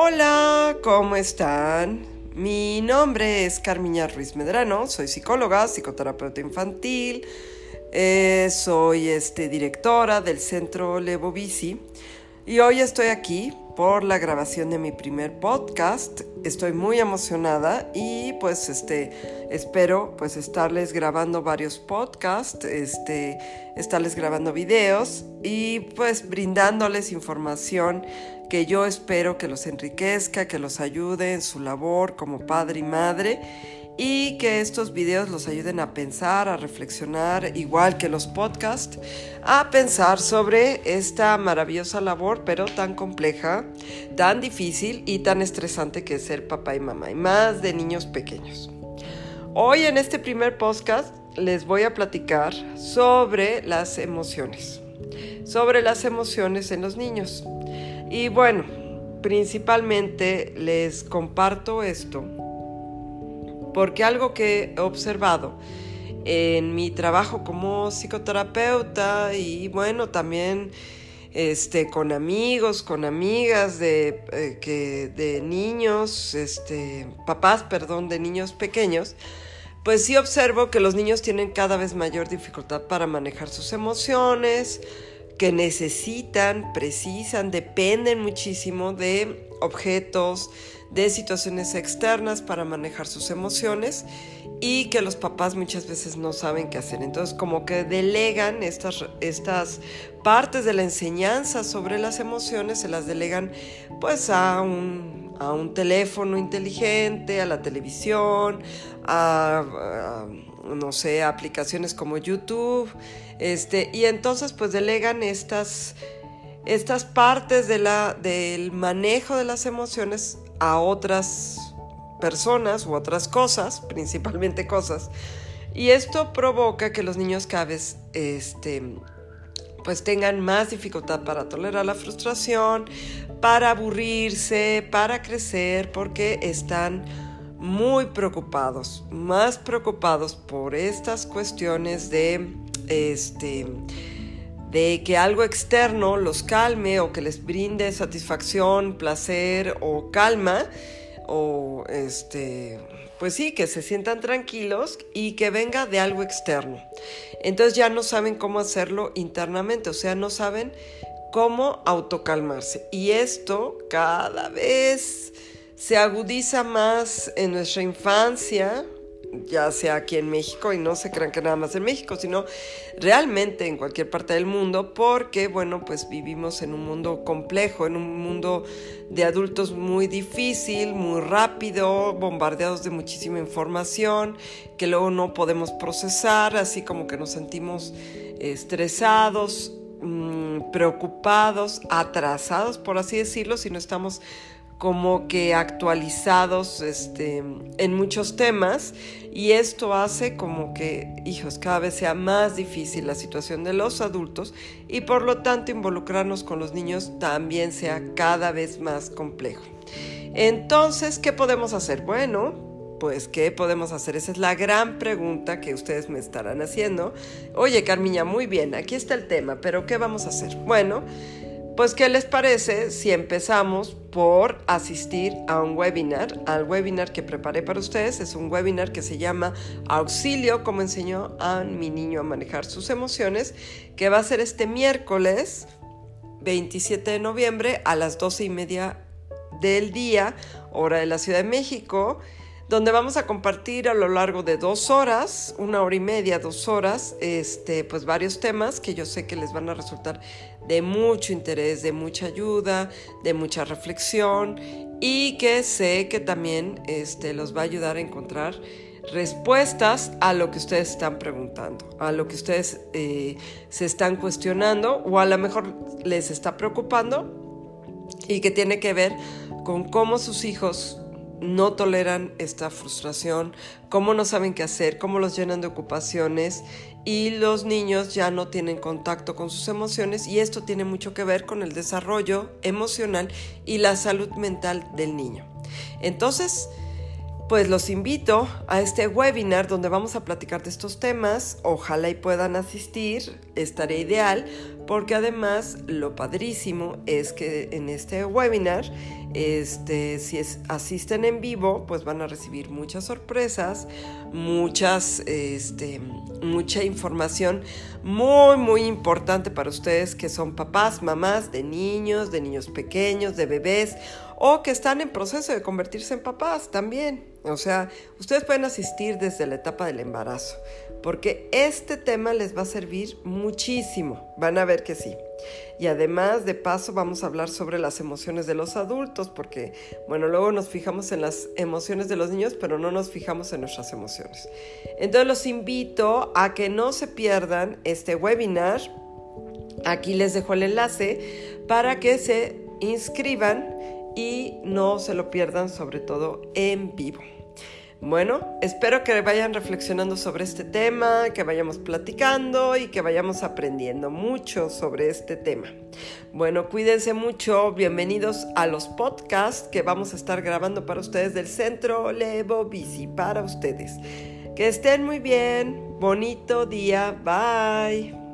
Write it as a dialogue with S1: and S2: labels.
S1: Hola, ¿cómo están? Mi nombre es Carmiña Ruiz Medrano, soy psicóloga, psicoterapeuta infantil, eh, soy este, directora del Centro Levo y hoy estoy aquí por la grabación de mi primer podcast. Estoy muy emocionada y pues este espero pues estarles grabando varios podcasts, este estarles grabando videos y pues brindándoles información que yo espero que los enriquezca, que los ayude en su labor como padre y madre y que estos videos los ayuden a pensar, a reflexionar, igual que los podcasts, a pensar sobre esta maravillosa labor, pero tan compleja, tan difícil y tan estresante que es ser papá y mamá, y más de niños pequeños. Hoy en este primer podcast les voy a platicar sobre las emociones, sobre las emociones en los niños. Y bueno, principalmente les comparto esto porque algo que he observado en mi trabajo como psicoterapeuta y bueno, también este, con amigos, con amigas de, eh, que, de niños, este, papás, perdón, de niños pequeños, pues sí observo que los niños tienen cada vez mayor dificultad para manejar sus emociones, que necesitan, precisan, dependen muchísimo de objetos, de situaciones externas para manejar sus emociones y que los papás muchas veces no saben qué hacer. Entonces como que delegan estas, estas partes de la enseñanza sobre las emociones, se las delegan pues a un, a un teléfono inteligente, a la televisión, a, no sé, aplicaciones como YouTube, este, y entonces pues delegan estas estas partes de la, del manejo de las emociones a otras personas u otras cosas, principalmente cosas. Y esto provoca que los niños cada vez este, pues tengan más dificultad para tolerar la frustración, para aburrirse, para crecer, porque están muy preocupados, más preocupados por estas cuestiones de este de que algo externo los calme o que les brinde satisfacción, placer o calma o este pues sí, que se sientan tranquilos y que venga de algo externo. Entonces ya no saben cómo hacerlo internamente, o sea, no saben cómo autocalmarse. Y esto cada vez se agudiza más en nuestra infancia, ya sea aquí en México, y no se crean que nada más en México, sino realmente en cualquier parte del mundo, porque, bueno, pues vivimos en un mundo complejo, en un mundo de adultos muy difícil, muy rápido, bombardeados de muchísima información, que luego no podemos procesar, así como que nos sentimos estresados, mm, preocupados, atrasados, por así decirlo, si no estamos como que actualizados este, en muchos temas y esto hace como que, hijos, cada vez sea más difícil la situación de los adultos y por lo tanto involucrarnos con los niños también sea cada vez más complejo. Entonces, ¿qué podemos hacer? Bueno, pues, ¿qué podemos hacer? Esa es la gran pregunta que ustedes me estarán haciendo. Oye, Carmiña, muy bien, aquí está el tema, pero ¿qué vamos a hacer? Bueno, pues, ¿qué les parece si empezamos por asistir a un webinar? Al webinar que preparé para ustedes es un webinar que se llama Auxilio, como enseñó a mi niño a manejar sus emociones, que va a ser este miércoles 27 de noviembre a las 12 y media del día, hora de la Ciudad de México donde vamos a compartir a lo largo de dos horas, una hora y media, dos horas, este, pues varios temas que yo sé que les van a resultar de mucho interés, de mucha ayuda, de mucha reflexión y que sé que también este, los va a ayudar a encontrar respuestas a lo que ustedes están preguntando, a lo que ustedes eh, se están cuestionando o a lo mejor les está preocupando y que tiene que ver con cómo sus hijos no toleran esta frustración, cómo no saben qué hacer, cómo los llenan de ocupaciones y los niños ya no tienen contacto con sus emociones y esto tiene mucho que ver con el desarrollo emocional y la salud mental del niño. Entonces, pues los invito a este webinar donde vamos a platicar de estos temas. Ojalá y puedan asistir, estaría ideal, porque además lo padrísimo es que en este webinar, este, si asisten en vivo, pues van a recibir muchas sorpresas, muchas, este, mucha información muy, muy importante para ustedes que son papás, mamás de niños, de niños pequeños, de bebés o que están en proceso de convertirse en papás también. O sea, ustedes pueden asistir desde la etapa del embarazo, porque este tema les va a servir muchísimo. Van a ver que sí. Y además, de paso, vamos a hablar sobre las emociones de los adultos, porque, bueno, luego nos fijamos en las emociones de los niños, pero no nos fijamos en nuestras emociones. Entonces, los invito a que no se pierdan este webinar. Aquí les dejo el enlace para que se inscriban y no se lo pierdan sobre todo en vivo. Bueno, espero que vayan reflexionando sobre este tema, que vayamos platicando y que vayamos aprendiendo mucho sobre este tema. Bueno, cuídense mucho, bienvenidos a los podcasts que vamos a estar grabando para ustedes del Centro Levo Bici para ustedes. Que estén muy bien, bonito día, bye.